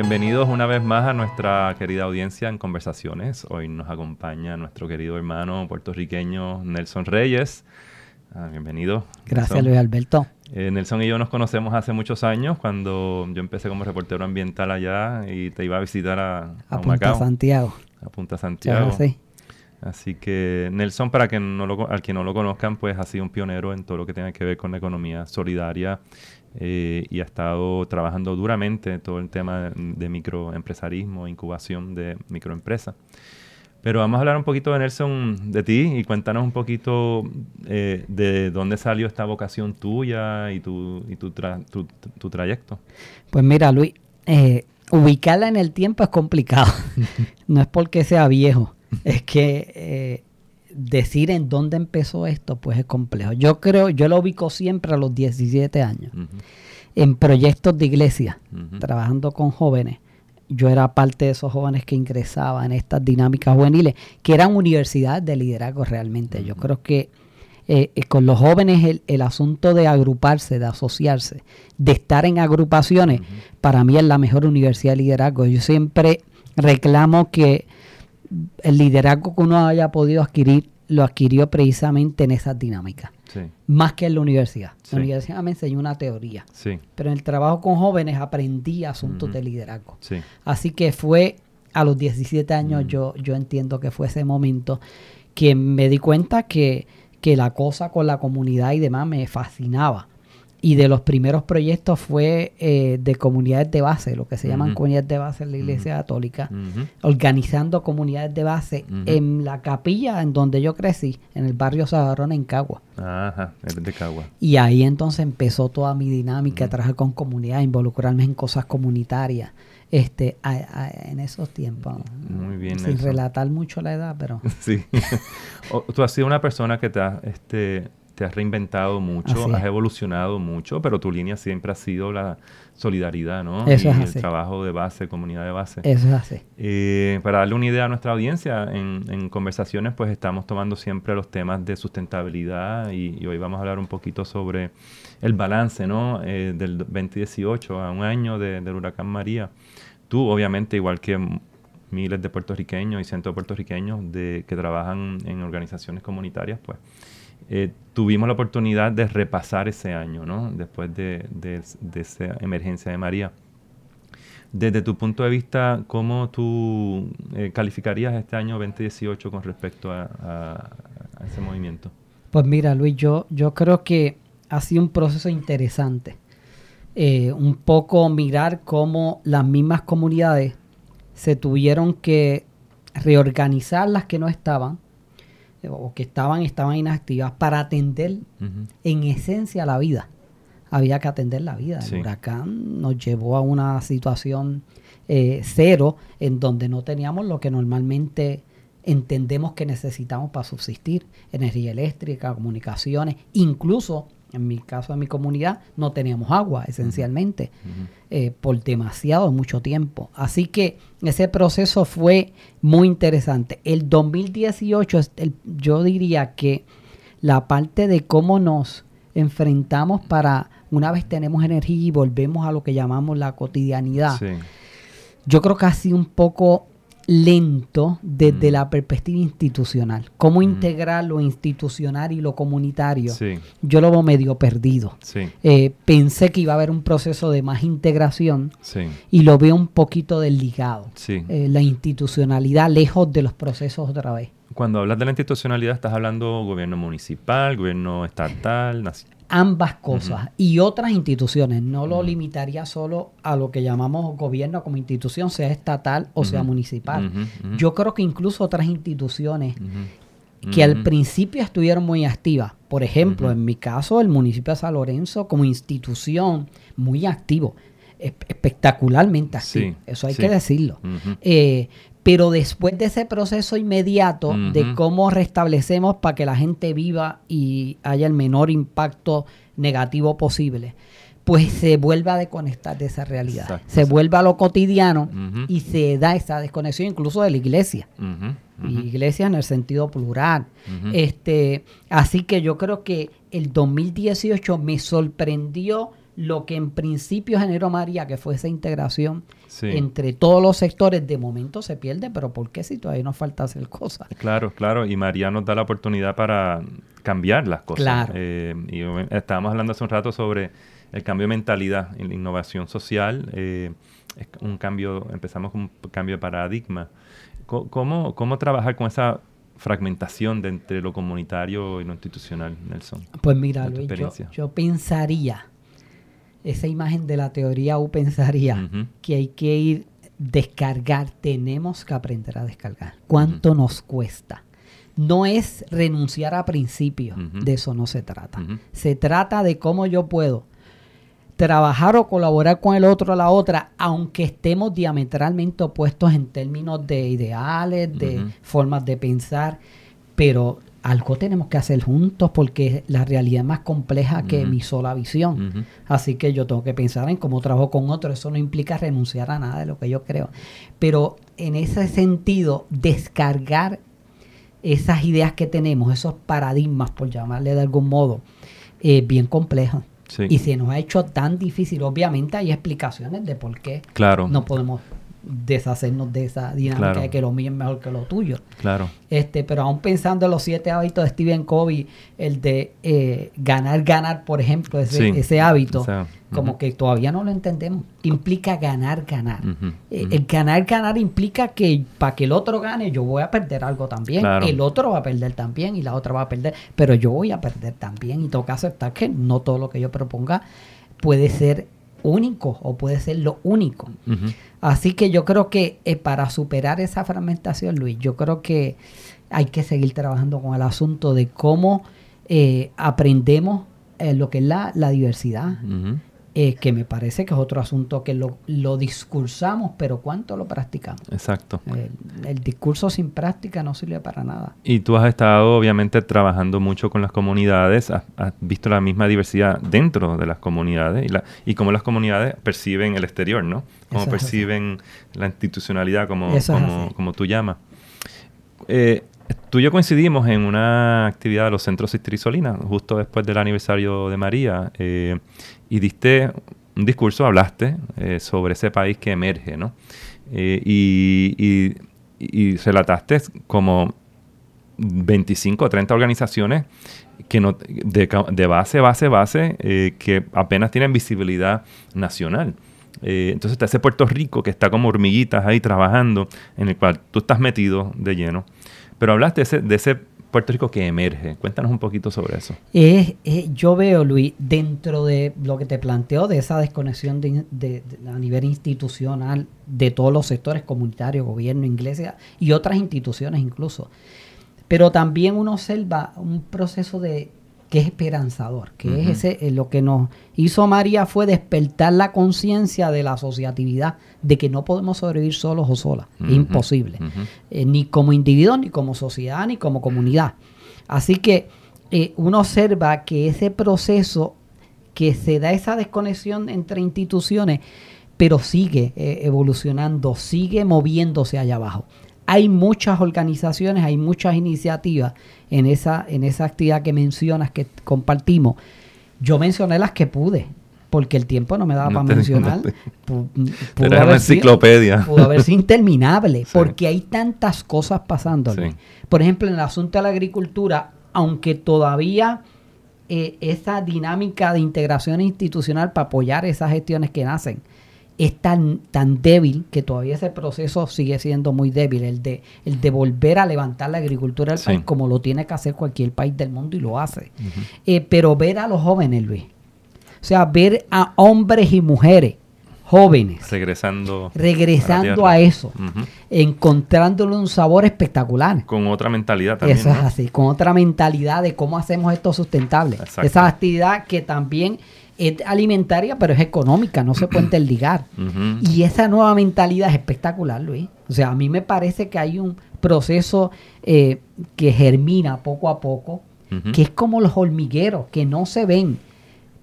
Bienvenidos una vez más a nuestra querida audiencia en Conversaciones. Hoy nos acompaña nuestro querido hermano puertorriqueño Nelson Reyes. Ah, bienvenido. Gracias, Luis Alberto. Eh, Nelson y yo nos conocemos hace muchos años cuando yo empecé como reportero ambiental allá y te iba a visitar a, a, Punta Santiago. A Punta Santiago. Sí. Así que Nelson, para que no lo, al que no lo conozcan, pues ha sido un pionero en todo lo que tiene que ver con la economía solidaria eh, y ha estado trabajando duramente en todo el tema de, microempresarismo, incubación de microempresas. Pero vamos a hablar un poquito de Nelson, de ti, y cuéntanos un poquito eh, de dónde salió esta vocación tuya y tu, y tu, tu, trayecto. Pues mira, Luis, eh, ubicarla en el tiempo es complicado. no es porque sea viejo, es que decir en dónde empezó esto, pues es complejo. Yo creo, yo lo ubico siempre a los 17 años, en proyectos de iglesia, trabajando con jóvenes. Yo era parte de esos jóvenes que ingresaban en estas dinámicas juveniles, que eran universidades de liderazgo realmente. Yo creo que eh, eh, con los jóvenes el, el, asunto de agruparse, de asociarse, de estar en agrupaciones, para mí es la mejor universidad de liderazgo. Yo siempre reclamo que el liderazgo que uno haya podido adquirir lo adquirió precisamente en esas dinámicas. Más que en la universidad. La universidad me enseñó una teoría. Pero en el trabajo con jóvenes aprendí asuntos de liderazgo. Así que fue a los 17 años, yo, yo entiendo que fue ese momento que me di cuenta que, que la cosa con la comunidad y demás me fascinaba y de los primeros proyectos fue eh, de comunidades de base, lo que se llaman comunidades de base en la Iglesia Católica, organizando comunidades de base en la capilla en donde yo crecí, en el barrio Sabarón en Cagua. Ajá, de Cagua. Y ahí entonces empezó toda mi dinámica, trabajar con comunidades, involucrarme en cosas comunitarias. Este, en esos tiempos. Muy bien. Sin relatar mucho la edad, pero. sí. tú has sido una persona que te ha este, te has reinventado mucho, has evolucionado mucho, pero tu línea siempre ha sido la solidaridad, ¿no? Eso y es el trabajo de base, comunidad de base. Eso es así. Eh, para darle una idea a nuestra audiencia, en, conversaciones pues estamos tomando siempre los temas de sustentabilidad y, hoy vamos a hablar un poquito sobre el balance, ¿no? Eh, del 2018 a un año del huracán María. Tú, obviamente, igual que miles de puertorriqueños y cientos de puertorriqueños de, que trabajan en organizaciones comunitarias, pues eh, tuvimos la oportunidad de repasar ese año, ¿no? Después de, esa emergencia de María. Desde tu punto de vista, ¿cómo tú eh, calificarías este año 2018 con respecto a, ese movimiento? Pues mira, Luis, yo, creo que ha sido un proceso interesante. Eh, un poco mirar cómo las mismas comunidades se tuvieron que reorganizar las que no estaban o que estaban, estaban inactivas para atender en esencia la vida. Había que atender la vida. El huracán nos llevó a una situación eh, cero en donde no teníamos lo que normalmente entendemos que necesitamos para subsistir. Energía eléctrica, comunicaciones, incluso en mi caso, en mi comunidad, no teníamos agua, esencialmente, eh, por demasiado mucho tiempo. Así que ese proceso fue muy interesante. El 2018, yo diría que la parte de cómo nos enfrentamos para, una vez tenemos energía y volvemos a lo que llamamos la cotidianidad, yo creo que ha sido un poco lento desde mm. la perspectiva institucional. Cómo mm. integrar lo institucional y lo comunitario. Yo lo veo medio perdido. Eh, pensé que iba a haber un proceso de más integración y lo veo un poquito desligado. Eh, la institucionalidad lejos de los procesos otra vez. Cuando hablas de la institucionalidad, estás hablando gobierno municipal, gobierno estatal, nacional ambas cosas y otras instituciones. No lo limitaría solo a lo que llamamos gobierno como institución, sea estatal o sea municipal. Yo creo que incluso otras instituciones que al principio estuvieron muy activas, por ejemplo, en mi caso, el municipio de San Lorenzo como institución muy activo, espectacularmente activo, eso hay que decirlo. Eh, pero después de ese proceso inmediato de cómo restablecemos para que la gente viva y haya el menor impacto negativo posible, pues se vuelve a desconectar de esa realidad. se vuelve a lo cotidiano y se da esa desconexión incluso de la iglesia. Iglesia en el sentido plural. este Así que yo creo que el 2018 me sorprendió lo que en principio generó María, que fue esa integración Sí. entre todos los sectores, de momento se pierde, pero ¿por qué si todavía nos falta hacer cosas? Claro, claro, y María nos da la oportunidad para cambiar las cosas. Claro. Eh, y estábamos hablando hace un rato sobre el cambio de mentalidad la innovación social. eh, es un cambio, empezamos con un cambio de paradigma. ¿Cómo, cómo trabajar con esa fragmentación de entre lo comunitario y lo institucional, Nelson? Pues mira, Luis, yo, yo pensaría, esa imagen de la teoría U pensaría que hay que ir descargar, tenemos que aprender a descargar. ¿Cuánto nos cuesta? No es renunciar a principios, de eso no se trata. Se trata de cómo yo puedo trabajar o colaborar con el otro o la otra, aunque estemos diametralmente opuestos en términos de ideales, de formas de pensar, pero algo tenemos que hacer juntos porque la realidad es más compleja que mi sola visión. Así que yo tengo que pensar en cómo trabajo con otro. Eso no implica renunciar a nada de lo que yo creo. Pero en ese sentido, descargar esas ideas que tenemos, esos paradigmas, por llamarle de algún modo, es bien complejo. Sí. Y se nos ha hecho tan difícil. Obviamente hay explicaciones de por qué Claro, no podemos deshacernos de esa dinámica Claro. de que lo mío es mejor que lo tuyo. claro. Este, pero aún pensando en los siete hábitos de Stephen Covey, el de eh, ganar, ganar, por ejemplo, ese, Sí. ese hábito, O sea, como que todavía no lo entendemos. Implica ganar, ganar. Eh. El ganar, ganar implica que para que el otro gane, yo voy a perder algo también. Claro. El otro va a perder también y la otra va a perder, pero yo voy a perder también. Y que aceptar que no todo lo que yo proponga puede ser único o puede ser lo único. Ujú. Así que yo creo que eh, para superar esa fragmentación, Luis, yo creo que hay que seguir trabajando con el asunto de cómo eh, aprendemos eh, lo que es la, diversidad. Eh, que me parece que es otro asunto que lo, lo discursamos, pero ¿cuánto lo practicamos? Exacto. El, el discurso sin práctica no sirve para nada. Y tú has estado obviamente trabajando mucho con las comunidades, has, has visto la misma diversidad dentro de las comunidades y, la, y cómo las comunidades perciben el exterior, ¿no? Cómo Eso perciben la institucionalidad, como, como, como tú llamas. Eh, tú y yo coincidimos en una actividad de los centros Sister y Solina, justo después del aniversario de María, eh, y diste un discurso, hablaste eh, sobre ese país que emerge, ¿no? Eh, y, y- relataste como 25 o 30 organizaciones que no, de, base, base, base, que apenas tienen visibilidad nacional. Entonces está ese Puerto Rico que está como hormiguitas ahí trabajando, en el cual tú estás metido de lleno. Pero hablaste de ese, Puerto Rico que emerge. Cuéntanos un poquito sobre eso. Es, es- yo veo, Luis, dentro de lo que te planteo, de esa desconexión de, de- de- a nivel institucional de todos los sectores comunitarios, gobierno, iglesia y otras instituciones incluso. Pero también uno observa un proceso de que es esperanzador, que es ese, eh, lo que nos hizo María fue despertar la conciencia de la asociatividad, de que no podemos sobrevivir solos o solas, es imposible eh, ni como individuo, ni como sociedad, ni como comunidad. Así que eh, uno observa que ese proceso, que se da esa desconexión entre instituciones, pero sigue eh, evolucionando, sigue moviéndose allá abajo. Hay muchas organizaciones, hay muchas iniciativas en esa, en esa actividad que mencionas, que compartimos. Yo mencioné las que pude, porque el tiempo no me daba No para mencionar. pudo es una sido- enciclopedia. pudo haber sido interminable, Sí. porque hay tantas cosas pasando. Sí. Por ejemplo, en el asunto de la agricultura, aunque todavía eh, esa dinámica de integración institucional para apoyar esas gestiones que nacen es tan, tan débil que todavía ese proceso sigue siendo muy débil, el de, el de volver a levantar la agricultura del Sí. país como lo tiene que hacer cualquier país del mundo y lo hace. Eh, pero ver a los jóvenes, Luis, o sea, ver a hombres y mujeres jóvenes Regresando. regresando a eso, Ujú. encontrándole un sabor espectacular. Con otra mentalidad también. Eso es así, con otra mentalidad de cómo hacemos esto sustentable. Exacto. Esa actividad que también es alimentaria, pero es económica, no se puede interligar. Y esa nueva mentalidad es espectacular, Luis. O sea, a mí me parece que hay un proceso eh, que germina poco a poco, que es como los hormigueros, que no se ven,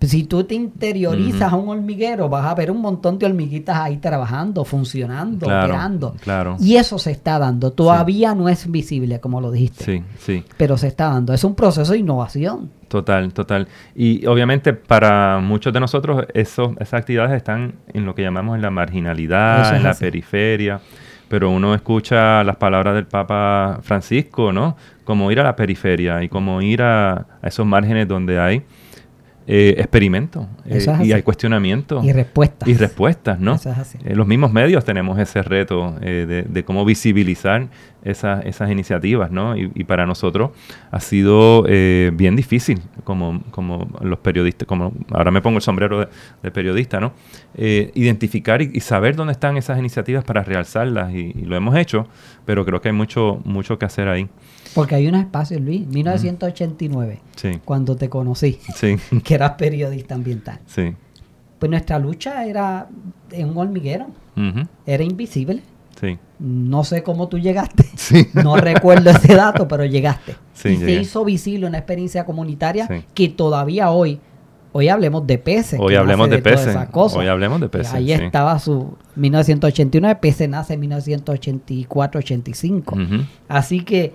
Si tú te interiorizas a un hormiguero, vas a ver un montón de hormiguitas ahí trabajando, funcionando, operando. Claro. Y eso se está dando. Todavía no es visible, como lo dijiste. Sí, sí. Pero se está dando. Es un proceso de innovación. Total, total. Y obviamente para muchos de nosotros esos, esas actividades están en lo que llamamos en la marginalidad, en la periferia pero uno escucha las palabras del Papa Francisco, ¿no? Como ir a la periferia y como ir a, esos márgenes donde hay eh, experimentos eh, y hay cuestionamientos. Y respuestas. Y respuestas, ¿no? Eh, los mismos medios tenemos ese reto de, cómo visibilizar esas iniciativas, ¿no? Y, para nosotros ha sido bien difícil, como, como los periodistas, como ahora me pongo el sombrero de, periodista, ¿no? identificar y, saber dónde están esas iniciativas para realzarlas y, y, lo hemos hecho, pero creo que hay mucho, mucho que hacer ahí. Porque hay un espacio, Luis, 1989, cuando te conocí, que eras periodista ambiental. Pues nuestra lucha era en un hormiguero, era invisible. No sé cómo tú llegaste, no recuerdo ese dato, pero llegaste. y se hizo visible una experiencia comunitaria que todavía hoy Hoy hablemos de peces. Hoy hablemos de, peces. Hoy hablemos de peces. Ahí estaba su 1989, peces nace en 1984-85. Así que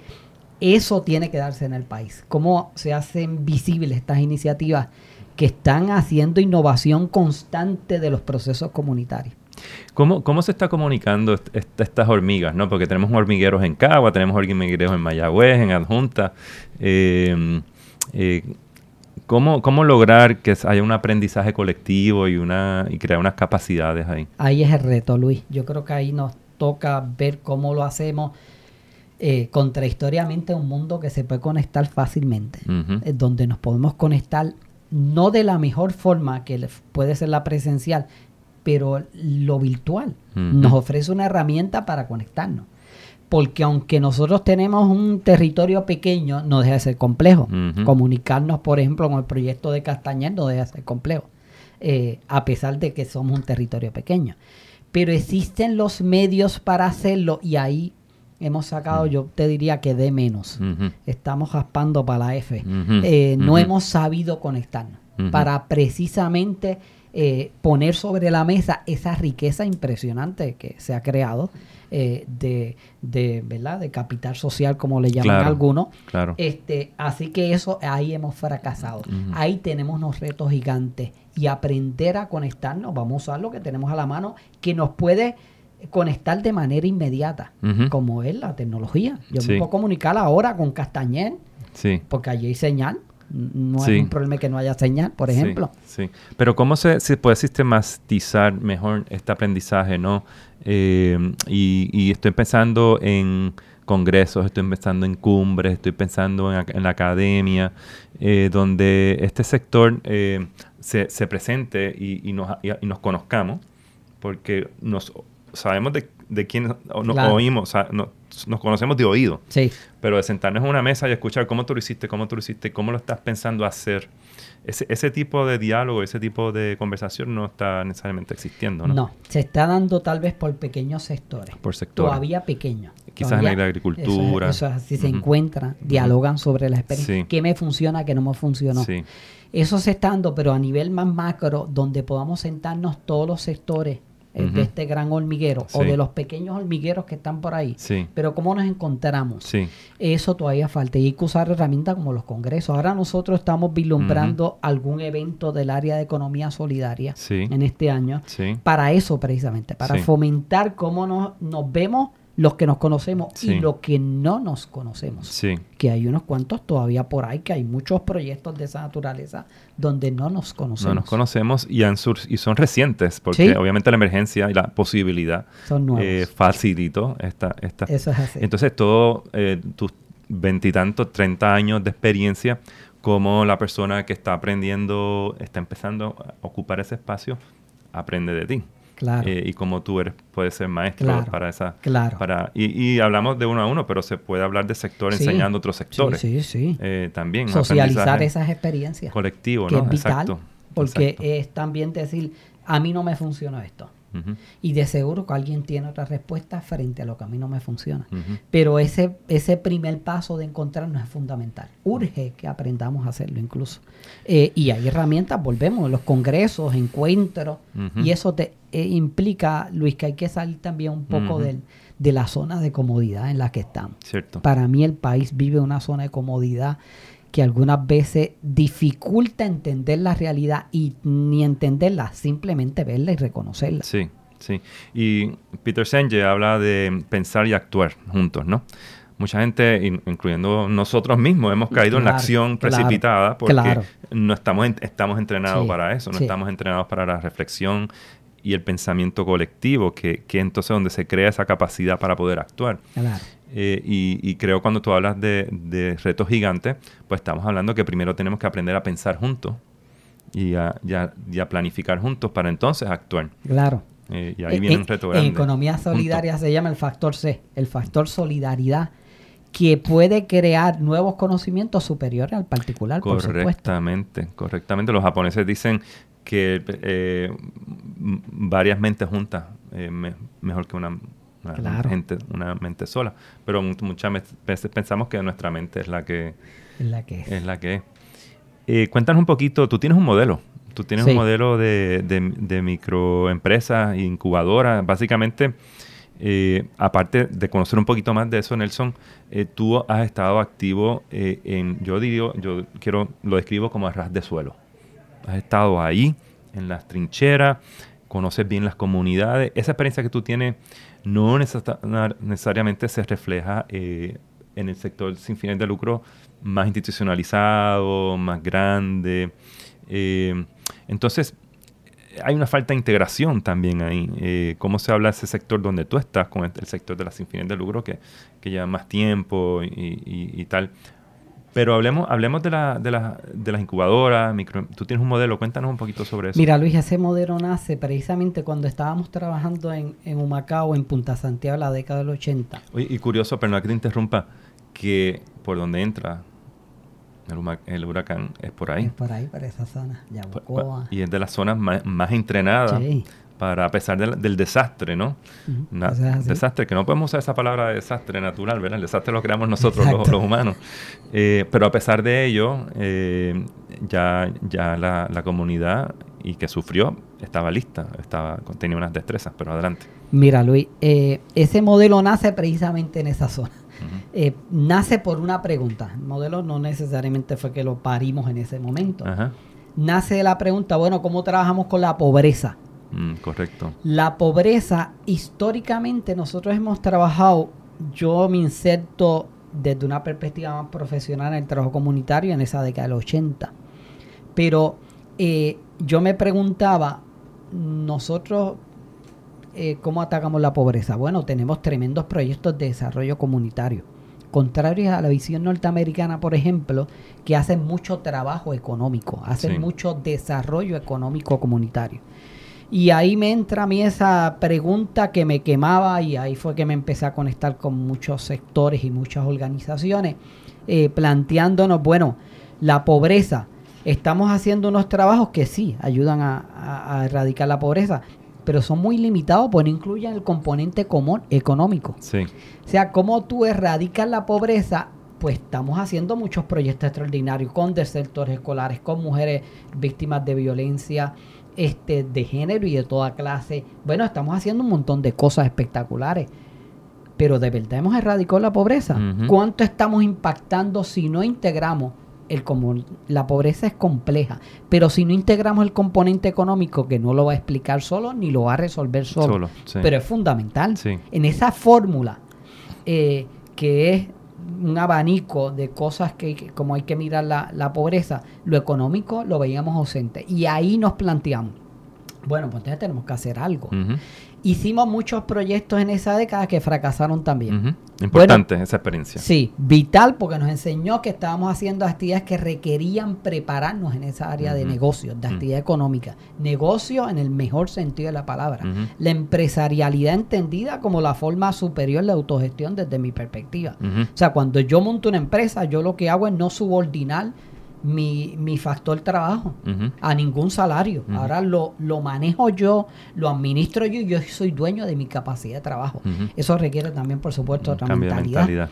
eso tiene que darse en el país. ¿Cómo se hacen visibles estas iniciativas que están haciendo innovación constante de los procesos comunitarios? ¿Cómo, cómo se está comunicando estas hormigas? ¿no? Porque tenemos hormigueros en Cagua, tenemos hormigueros en Mayagüez, en Adjunta. Eh, eh, ¿cómo, ¿Cómo lograr que haya un aprendizaje colectivo y, una, y crear unas capacidades ahí? Ahí es el reto, Luis. Yo creo que ahí nos toca ver cómo lo hacemos eh, contrahistoriamente un mundo que se puede conectar fácilmente, eh, donde nos podemos conectar no de la mejor forma que puede ser la presencial, pero lo virtual nos ofrece una herramienta para conectarnos. Porque aunque nosotros tenemos un territorio pequeño, no deja de ser complejo. Comunicarnos, por ejemplo, con el proyecto de Castañer no deja de ser complejo, eh, a pesar de que somos un territorio pequeño. Pero existen los medios para hacerlo y ahí hemos sacado, yo te diría que de menos. Estamos raspando para la F. Eh, no hemos sabido conectarnos para precisamente eh, poner sobre la mesa esa riqueza impresionante que se ha creado eh, de, de, ¿verdad? de capital social, como le llaman algunos. Claro. Este, así que eso ahí hemos fracasado. Ahí tenemos unos retos gigantes y aprender a conectarnos, vamos a usar lo que tenemos a la mano, que nos puede conectar de manera inmediata, como es la tecnología. Yo me puedo comunicar ahora con Castañer, porque allí hay señal. No hay un problema que no haya señal, por ejemplo. Sí, pero ¿cómo se, puede sistematizar mejor este aprendizaje, no? Eh, y, estoy pensando en congresos, estoy pensando en cumbres, estoy pensando en, la academia, eh, donde este sector eh, se, se, presente y, nos, y nos conozcamos, porque nos sabemos de, de quién nos oímos, o nos conocemos de oído. Sí. Pero de sentarnos en una mesa y escuchar cómo tú lo hiciste, cómo tú lo hiciste, cómo lo estás pensando hacer. Ese, ese tipo de diálogo, ese tipo de conversación no está necesariamente existiendo, ¿no? No, se está dando tal vez por pequeños sectores. Por sectores. Todavía pequeños. Quizás en la agricultura. Eso, así se encuentran, dialogan sobre la experiencia. ¿Qué me funciona, qué no me funcionó? Sí. Eso se está dando, pero a nivel más macro, donde podamos sentarnos todos los sectores eh, de este gran hormiguero o de los pequeños hormigueros que están por ahí. Pero ¿cómo nos encontramos? Eso todavía falta. Y hay que usar herramientas como los congresos. Ahora nosotros estamos vislumbrando algún evento del área de economía solidaria en este año para eso precisamente, para fomentar cómo nos, nos vemos los que nos conocemos y los que no nos conocemos. Sí. Que hay unos cuantos todavía por ahí, que hay muchos proyectos de esa naturaleza donde no nos conocemos. No nos conocemos y, han y son recientes, porque obviamente la emergencia y la posibilidad eh, facilitó esta, esta... Eso es así. Entonces, todo eh, tus veintitantos, treinta años de experiencia, como la persona que está aprendiendo, está empezando a ocupar ese espacio, aprende de ti. Eh, y como tú eres, puedes ser maestro para esa... Claro. Para, y, hablamos de uno a uno, pero se puede hablar de sector enseñando otros sectores. Sí, sí, eh, también. Socializar esas experiencias. Colectivo, ¿no? Es vital, Porque es también decir, a mí no me funciona esto. Y de seguro que alguien tiene otra respuesta frente a lo que a mí no me funciona. Pero ese, ese primer paso de encontrarnos es fundamental. Urge que aprendamos a hacerlo incluso. Eh, y hay herramientas, volvemos, los congresos, encuentros, y eso te eh, implica, Luis, que hay que salir también un poco del, de la zona de comodidad en la que estamos. Cierto. Para mí el país vive una zona de comodidad que algunas veces dificulta entender la realidad y ni entenderla, simplemente verla y reconocerla. Sí, sí. Y Peter Senge habla de pensar y actuar juntos, ¿no? Mucha gente, incluyendo nosotros mismos, hemos caído en la acción precipitada porque no estamos, estamos entrenados para eso, no estamos entrenados para la reflexión y el pensamiento colectivo, que, que entonces donde se crea esa capacidad para poder actuar. Claro. Eh, y, creo cuando tú hablas de, retos gigantes, pues estamos hablando que primero tenemos que aprender a pensar juntos y a, planificar juntos para entonces actuar. Claro. Eh, y ahí eh, viene un reto grande. En economía solidaria se llama el factor C, el factor solidaridad, que puede crear nuevos conocimientos superiores al particular. Correctamente, correctamente. Los japoneses dicen que varias mentes juntas mejor que una una, una mente sola. Pero muchas veces pensamos que nuestra mente es la que es. La que es. la que eh, cuéntanos un poquito, tú tienes un modelo. Tú tienes un modelo de, de, microempresas, incubadoras. Básicamente, eh, aparte de conocer un poquito más de eso, Nelson, eh, tú has estado activo en, yo digo, yo quiero, lo describo como a ras de suelo. Has estado ahí, en las trincheras, conoces bien las comunidades. Esa experiencia que tú tienes no necesariamente se refleja eh, en el sector sin fines de lucro más institucionalizado, más grande. Eh, entonces, hay una falta de integración también ahí. Eh, ¿Cómo se habla ese sector donde tú estás con el, sector de las sin fines de lucro que lleva más tiempo y tal? Pero hablemos, hablemos de, la, de, la, de las incubadoras, micro, tú tienes un modelo, cuéntanos un poquito sobre eso. Mira Luis, ese modelo nace precisamente cuando estábamos trabajando en, en Humacao, en Punta Santiago, en la década del 80. y curioso, pero no que te interrumpa, que por donde entra el, huracán es por ahí. Es por ahí, por esa zona, Yabucoa. Y es de las zonas más, más entrenadas. Sí para a pesar del, desastre, ¿no? desastre, que no podemos usar esa palabra de desastre natural, ¿verdad? El desastre lo creamos nosotros los, humanos. Eh, pero a pesar de ello, eh, ya, ya la, comunidad y que sufrió estaba lista, estaba, tenía unas destrezas, pero adelante. Mira, Luis, eh, ese modelo nace precisamente en esa zona. nace por una pregunta. El modelo no necesariamente fue que lo parimos en ese momento. Nace de la pregunta, bueno, ¿cómo trabajamos con la pobreza? Mm, correcto. La pobreza, históricamente nosotros hemos trabajado, yo me inserto desde una perspectiva más profesional en el trabajo comunitario en esa década del 80. Pero eh, yo me preguntaba, nosotros, eh, ¿cómo atacamos la pobreza? Bueno, tenemos tremendos proyectos de desarrollo comunitario. Contrarios a la visión norteamericana, por ejemplo, que hacen mucho trabajo económico, hacen mucho desarrollo económico comunitario. Y ahí me entra a mí esa pregunta que me quemaba y ahí fue que me empecé a conectar con muchos sectores y muchas organizaciones, eh, planteándonos, bueno, la pobreza, estamos haciendo unos trabajos que sí ayudan a, erradicar la pobreza, pero son muy limitados porque no incluyen el componente común económico. Sí. O sea, cómo tú erradicas la pobreza pues estamos haciendo muchos proyectos extraordinarios con desertores escolares, con mujeres víctimas de violencia, este, de género y de toda clase. Bueno, estamos haciendo un montón de cosas espectaculares. Pero de verdad hemos erradicado la pobreza. ¿Cuánto estamos impactando si no integramos el común? La pobreza es compleja, pero si no integramos el componente económico, que no lo va a explicar solo ni lo va a resolver solo, pero es fundamental. En esa fórmula eh, que es un abanico de cosas que, como hay que mirar la, pobreza, lo económico lo veíamos ausente. Y ahí nos planteamos, bueno, pues entonces tenemos que hacer algo. Hicimos muchos proyectos en esa década que fracasaron también. Importante esa experiencia. Sí, vital porque nos enseñó que estábamos haciendo actividades que requerían prepararnos en esa área de negocios, de actividad económica. Negocio en el mejor sentido de la palabra. La empresarialidad entendida como la forma superior de autogestión desde mi perspectiva. O sea, cuando yo monto una empresa, yo lo que hago es no subordinar mi, mi factor trabajo a ningún salario. Ahora lo, lo manejo yo, lo administro yo y yo soy dueño de mi capacidad de trabajo. Eso requiere también, por supuesto, otra mentalidad.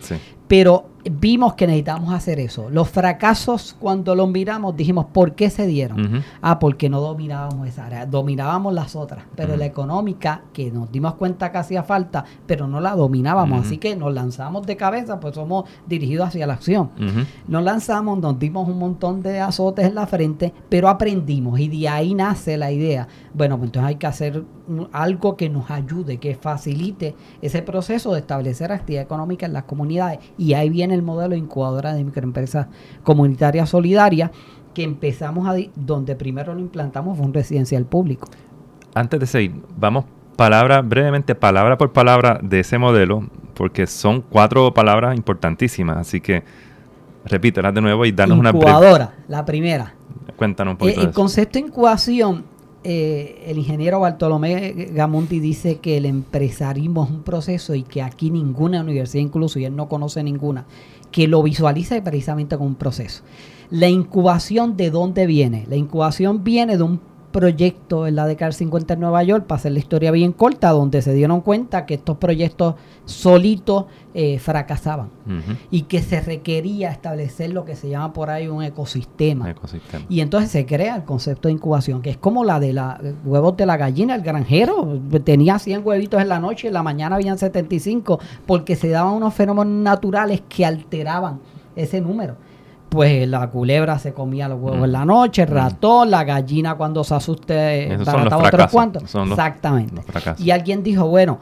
Pero vimos que necesitamos hacer eso. Los fracasos, cuando los miramos, dijimos, ¿por qué se dieron? Ah, porque no dominábamos esa área, dominábamos las otras. Pero la económica, que nos dimos cuenta que hacía falta, pero no la dominábamos. Así que nos lanzamos de cabeza, pues somos dirigidos hacia la acción. Nos lanzamos, nos dimos un montón de azotes en la frente, pero aprendimos y de ahí nace la idea. Bueno, pues entonces hay que hacer algo que nos ayude, que facilite ese proceso de establecer actividad económica en las comunidades. Y ahí viene el modelo de incubadora de microempresas comunitarias solidarias que empezamos a, donde primero lo implantamos fue un residencial público. Antes de seguir, vamos palabra, brevemente, palabra por palabra de ese modelo, porque son cuatro palabras importantísimas, así que Repítelas de nuevo y danos una Incubadora, la primera. Cuéntanos un poquito. el concepto de incubación, eh, el ingeniero Bartolomé Gamonti dice que el empresarismo es un proceso y que aquí ninguna universidad, incluso y él no conoce ninguna, que lo visualiza precisamente como un proceso. La incubación, ¿de dónde viene? La incubación viene de un proyecto en la década del 50 en Nueva York, para hacer la historia bien corta, donde se dieron cuenta que estos proyectos solitos eh, fracasaban y que se requería establecer lo que se llama por ahí un ecosistema. Y entonces se crea el concepto de incubación, que es como la de los huevos de la gallina, el granjero. Tenía 100 huevitos en la noche y en la mañana habían 75, porque se daban unos fenómenos naturales que alteraban ese número pues la culebra se comía los huevos en la noche, el ratón, la gallina cuando se asuste barataba otros cuantos. Exactamente. y alguien dijo, bueno,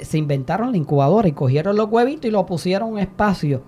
se inventaron la incubadora y cogieron los huevitos y lo pusieron en un espacio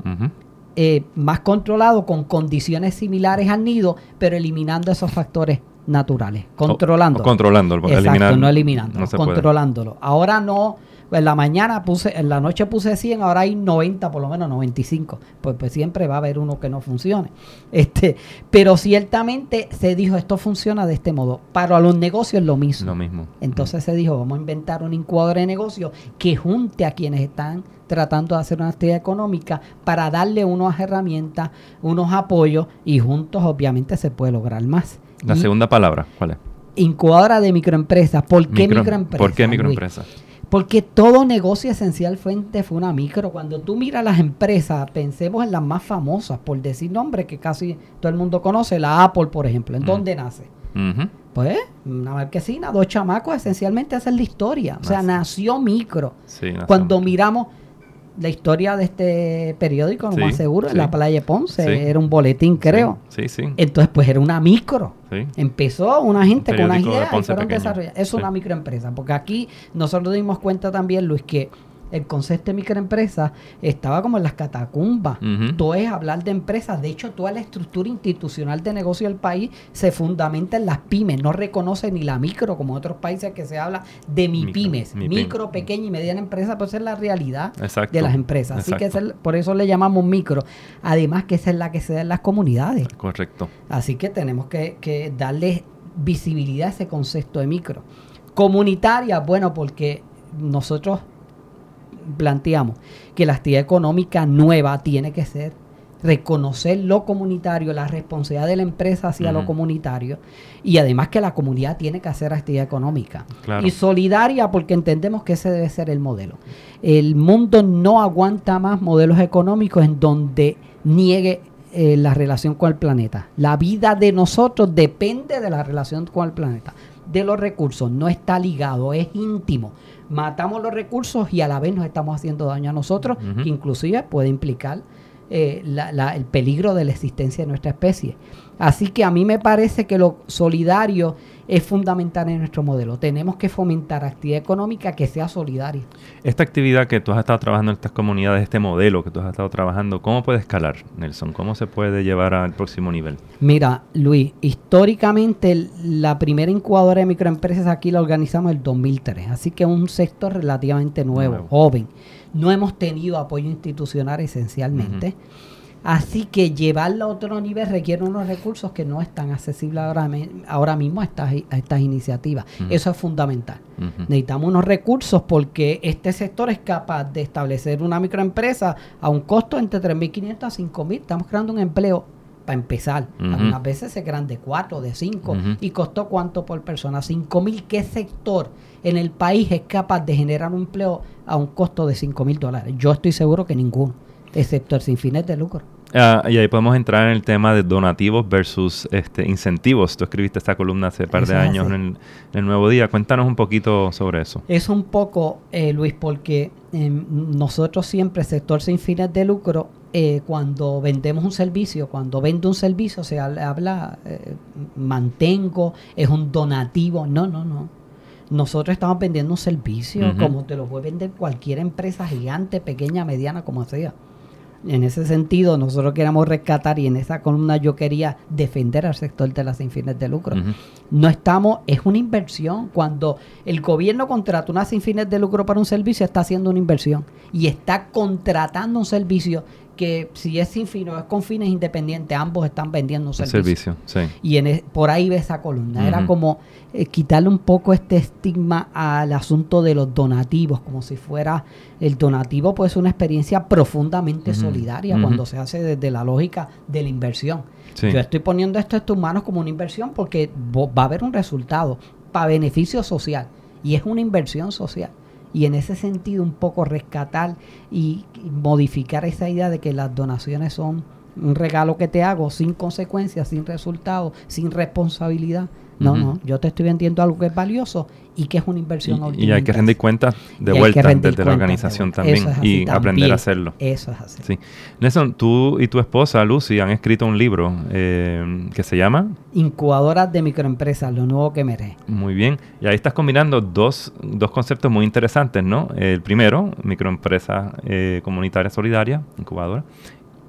eh, más controlado con condiciones similares al nido, pero eliminando esos factores naturales, controlando. controlándolo, Exacto, no eliminando, controlándolo. Ahora no en la mañana puse, en la noche puse 100, ahora hay 90, por lo menos 95. Pues, pues siempre va a haber uno que no funcione. Este, pero ciertamente se dijo, esto funciona de este modo. Para los negocios es lo mismo. Lo mismo. Entonces se dijo, vamos a inventar un incubador de negocios que junte a quienes están tratando de hacer una actividad económica para darle unas herramientas, unos apoyos y juntos obviamente se puede lograr más. La segunda palabra, ¿cuál es? Incubadora de microempresas. ¿Por qué microempresas? ¿Por qué microempresas? Porque todo negocio esencial fuente fue una micro. Cuando tú miras las empresas, pensemos en las más famosas, por decir nombres que casi todo el mundo conoce, la Apple, por ejemplo. ¿En dónde nace? Pues una marquesina, dos chamacos, esencialmente esa es la historia. O sea, nació micro. Cuando miramos la historia de este periódico, lo más seguro, en la playa Ponce, era un boletín, creo. Sí, sí. Entonces, pues era una micro. Empezó una gente con una idea y fueron desarrolladas. Es una microempresa, porque aquí nosotros dimos cuenta también, Luis, que el concepto de microempresa estaba como en las catacumbas. Todo es hablar de empresas. De hecho, toda la estructura institucional de negocio del país se fundamenta en las pymes. No reconoce ni la micro, como en otros países que se habla de mi pymes. Micro, pequeña y mediana empresa, pues es la realidad de las empresas. Así que por eso le llamamos micro. Además que esa es la que se da en las comunidades. Correcto. Así que tenemos que, que darle visibilidad a ese concepto de micro. Comunitaria, bueno, porque nosotros planteamos que la actividad económica nueva tiene que ser reconocer lo comunitario, la responsabilidad de la empresa hacia lo comunitario y además que la comunidad tiene que hacer actividad económica. Y solidaria porque entendemos que ese debe ser el modelo. El mundo no aguanta más modelos económicos en donde niegue eh, la relación con el planeta. La vida de nosotros depende de la relación con el planeta. De los recursos, no está ligado, es íntimo matamos los recursos y a la vez nos estamos haciendo daño a nosotros, que inclusive puede implicar eh, el peligro de la existencia de nuestra especie. Así que a mí me parece que lo solidario es fundamental en nuestro modelo. Tenemos que fomentar actividad económica que sea solidaria. Esta actividad que tú has estado trabajando en estas comunidades, este modelo que tú has estado trabajando, ¿cómo puede escalar, Nelson? ¿Cómo se puede llevar al próximo nivel? Mira, Luis, históricamente la primera incubadora de microempresas aquí la organizamos en el 2003, así que es un sector relativamente nuevo, joven. No hemos tenido apoyo institucional esencialmente. Así que llevarlo a otro nivel requiere unos recursos que no están accesibles ahora, ahora mismo a estas, estas iniciativas. Eso es fundamental. Necesitamos unos recursos porque este sector es capaz de establecer una microempresa a un costo entre 3.500 a 5.000. Estamos creando un empleo para empezar. Ujú. Algunas veces es grande, cuatro, de cinco. Ujú. ¿Y costó cuánto por persona? Cinco mil. ¿Qué sector en el país es capaz de generar un empleo a un costo de cinco mil dólares? Yo estoy seguro que ninguno, excepto sin fines de lucro. Ah, y ahí podemos entrar en el tema de donativos versus este, incentivos. Tú escribiste esta columna hace un par de Eso años en el, en el Nuevo Día. Cuéntanos un poquito sobre eso. Es un poco, eh, Luis, porque em, nosotros siempre, sector sin fines de lucro, eh, cuando vendemos un servicio, cuando vendo un servicio, se habla, eh, mantengo, es un donativo. No, no, no. Nosotros estamos vendiendo un servicio como te lo puede vender cualquier empresa gigante, pequeña, mediana, como sea. En ese sentido, nosotros queremos rescatar y en esa columna yo quería defender al sector de las sin fines de lucro. No estamos, es una inversión. Cuando el gobierno contrata una sin fines de lucro para un servicio, está haciendo una inversión y está contratando un servicio que si es sin fin o es con fines independientes, ambos están vendiendo un servicio. servicio, sí. Y en por ahí ve esa columna. Era como eh, quitarle un poco este estigma al asunto de los donativos, como si fuera el donativo, pues una experiencia profundamente solidaria cuando se hace desde la lógica de la inversión. Sí. Yo estoy poniendo esto en tus manos como una inversión porque va a haber un resultado para beneficio social y es una inversión social. Y en ese sentido un poco rescatar y, modificar esa idea de que las donaciones son un regalo que te hago sin consecuencias, sin resultados, sin responsabilidad. No, no, yo te estoy vendiendo algo que es valioso y que es una Y, inversión. y última hay que rendir cuentas de Y vuelta desde la organización también así y aprender a hacerlo. Eso es así. Sí. Nelson, tú y tu esposa Lucy han escrito un libro eh, que se llama Incubadoras de microempresas, lo nuevo que merece. Muy bien. Y ahí estás combinando dos, dos conceptos muy interesantes, ¿no? El primero, microempresa eh, comunitaria solidaria, incubadora,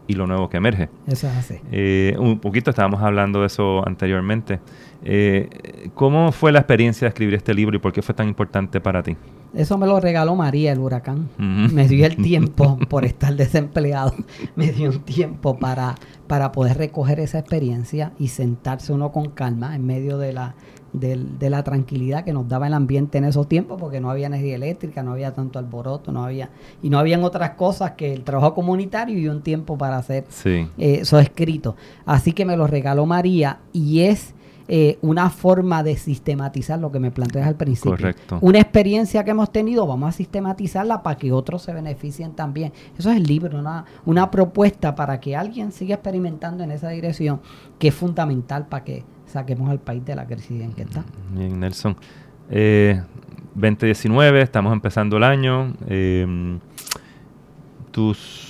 y lo nuevo que emerge. Eso es así. Eh, un poquito estábamos hablando de eso anteriormente. Eh, ¿Cómo fue la experiencia de escribir este libro y por qué fue tan importante para ti? Eso me lo regaló María, el huracán. Me dio el tiempo, por estar desempleado, me dio un tiempo para, para poder recoger esa experiencia y sentarse uno con calma en medio de la, del- de, la tranquilidad que nos daba el ambiente en esos tiempos, porque no había energía eléctrica, no había tanto alboroto, no había, y no habían otras cosas que el trabajo comunitario y un tiempo para hacer Sí. eh, esos escritos. Así que me lo regaló María y es eh, una forma de sistematizar lo que me planteas al principio. Correcto. Una experiencia que hemos tenido, vamos a sistematizarla para que otros se beneficien también. Eso es el libro, una, una propuesta para que alguien siga experimentando en esa dirección, que es fundamental para que saquemos al país de la crisis en que está. Bien, Nelson. Eh, 2019, estamos empezando el año. eh, tus,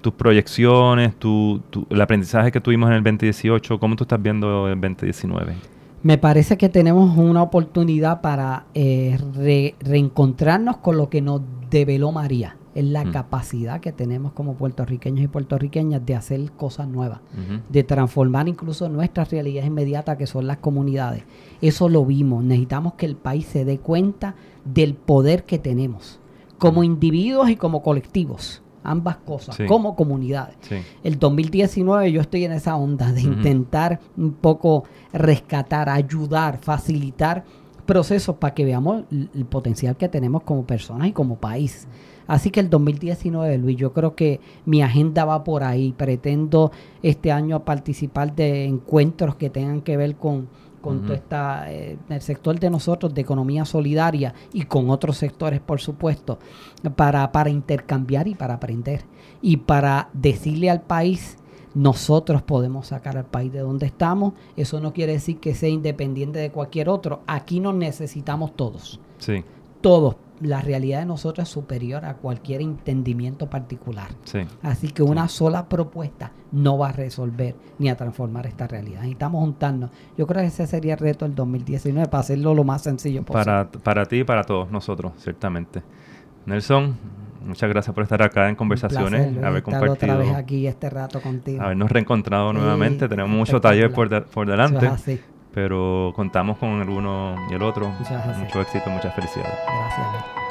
tus proyecciones, tu, tu- el aprendizaje que tuvimos en el 2018, ¿cómo tú estás viendo el 2019? Me parece que tenemos una oportunidad para eh, re- reencontrarnos con lo que nos develó María. Es la Mm. capacidad que tenemos como puertorriqueños y puertorriqueñas de hacer cosas nuevas, de transformar incluso nuestras realidades inmediatas que son las comunidades. Eso lo vimos. Necesitamos que el país se dé cuenta del poder que tenemos como individuos y como colectivos. Ambas cosas, Sí. como comunidades Sí. el 2019 yo estoy en esa onda de intentar un poco rescatar, ayudar, facilitar procesos para que veamos el, el potencial que tenemos como personas y como país. Así que el 2019, Luis, yo creo que mi agenda va por ahí. Pretendo este año participar de encuentros que tengan que ver con, con Ujú. todo esta, eh, el sector de nosotros de economía solidaria y con otros sectores, por supuesto, para, para intercambiar y para aprender. Y para decirle al país, nosotros podemos sacar al país de donde estamos. Eso no quiere decir que sea independiente de cualquier otro. Aquí nos necesitamos todos. Sí, Todos. La realidad de nosotros es superior a cualquier entendimiento particular. sí. Así que una sola propuesta no va a resolver ni a transformar esta realidad. Necesitamos juntarnos. Yo creo que ese sería el reto del 2019 para hacerlo lo más sencillo posible. Para, para ti y para todos nosotros, ciertamente. Nelson, muchas gracias por estar acá en conversaciones, placer, haber estar otra compartido, vez aquí este rato contigo. habernos reencontrado Sí, nuevamente. Tenemos mucho taller por, de- por delante, es. Pero contamos con el uno y el otro. Es así. Mucho éxito, muchas felicidades. Gracias.